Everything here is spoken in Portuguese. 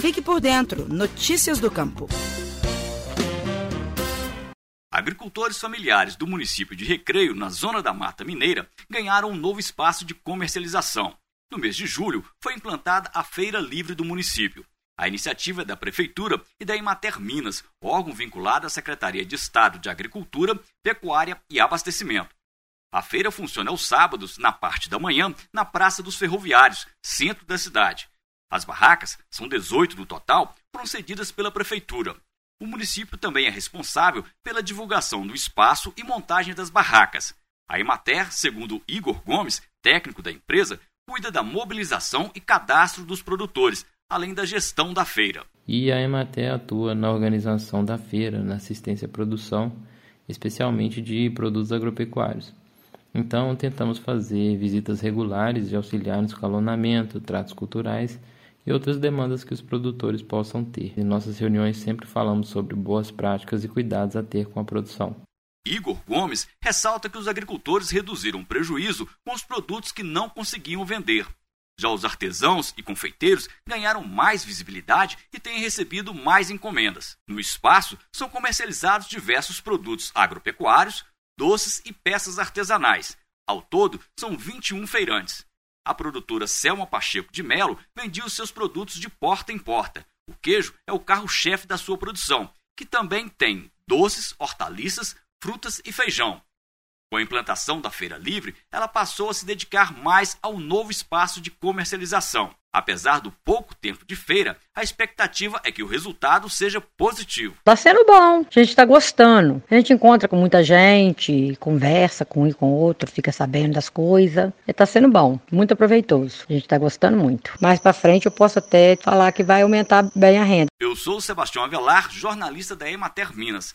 Fique por dentro. Notícias do Campo. Agricultores familiares do município de Recreio, na zona da Mata Mineira, ganharam um novo espaço de comercialização. No mês de julho, foi implantada a Feira Livre do município. A iniciativa é da Prefeitura e da Imater Minas, órgão vinculado à Secretaria de Estado de Agricultura, Pecuária e Abastecimento. A feira funciona aos sábados, na parte da manhã, na Praça dos Ferroviários, centro da cidade. As barracas, são 18 no total, foram cedidas pela Prefeitura. O município também é responsável pela divulgação do espaço e montagem das barracas. A Emater, segundo Igor Gomes, técnico da empresa, cuida da mobilização e cadastro dos produtores, além da gestão da feira. E a Emater atua na organização da feira, na assistência à produção, especialmente de produtos agropecuários. Então, tentamos fazer visitas regulares e auxiliar no escalonamento, tratos culturais e outras demandas que os produtores possam ter. Em nossas reuniões sempre falamos sobre boas práticas e cuidados a ter com a produção. Igor Gomes ressalta que os agricultores reduziram o prejuízo com os produtos que não conseguiam vender. Já os artesãos e confeiteiros ganharam mais visibilidade e têm recebido mais encomendas. No espaço são comercializados diversos produtos agropecuários, doces e peças artesanais. Ao todo, são 21 feirantes. A produtora Selma Pacheco de Melo vendia os seus produtos de porta em porta. O queijo é o carro-chefe da sua produção, que também tem doces, hortaliças, frutas e feijão. Com a implantação da Feira Livre, ela passou a se dedicar mais ao novo espaço de comercialização. Apesar do pouco tempo de feira, a expectativa é que o resultado seja positivo. Está sendo bom, a gente está gostando. A gente encontra com muita gente, conversa com um e com outro, fica sabendo das coisas. Está sendo bom, muito proveitoso. A gente está gostando muito. Mais para frente eu posso até falar que vai aumentar bem a renda. Eu sou o Sebastião Avelar, jornalista da Emater Minas.